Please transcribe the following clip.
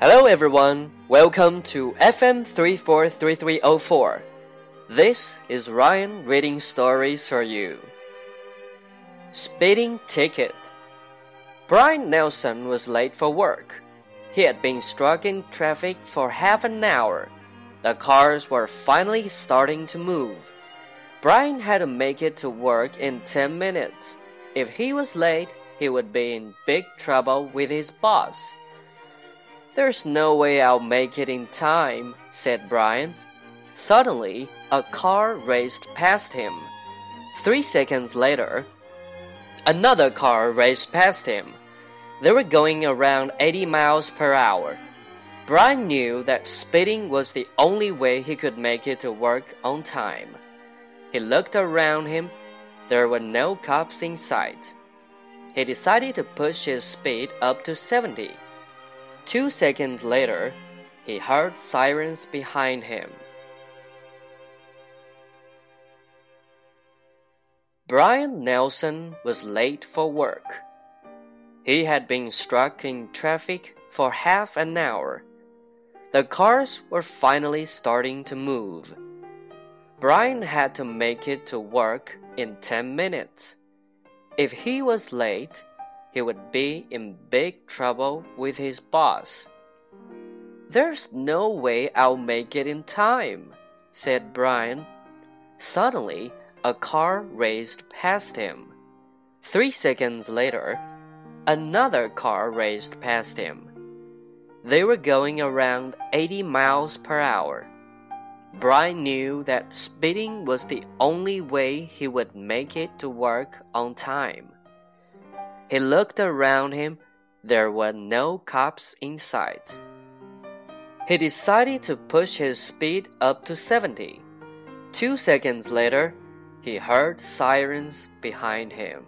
Hello everyone, welcome to FM 343304. This is Ryan reading stories for you. Speeding Ticket Brian Nelson was late for work. He had been stuck in traffic for half an hour. The cars were finally starting to move. Brian had to make it to work in 10 minutes. If he was late, he would be in big trouble with his boss. There's no way I'll make it in time, said Brian. Suddenly, a car raced past him. Three seconds later, another car raced past him. They were going around 80 miles per hour. Brian knew that speeding was the only way he could make it to work on time. He looked around him. There were no cops in sight. He decided to push his speed up to 70. Two seconds later, he heard sirens behind him. Brian Nelson was late for work. He had been stuck in traffic for half an hour. The cars were finally starting to move. Brian had to make it to work in 10 minutes. If he was late, he would be in big trouble with his boss. There's no way I'll make it in time, said Brian. Suddenly, a car raced past him. Three seconds later, another car raced past him. They were going around 80 miles per hour. Brian knew that speeding was the only way he would make it to work on time. He looked around him. There were no cops in sight. He decided to push his speed up to 70. Two seconds later, he heard sirens behind him.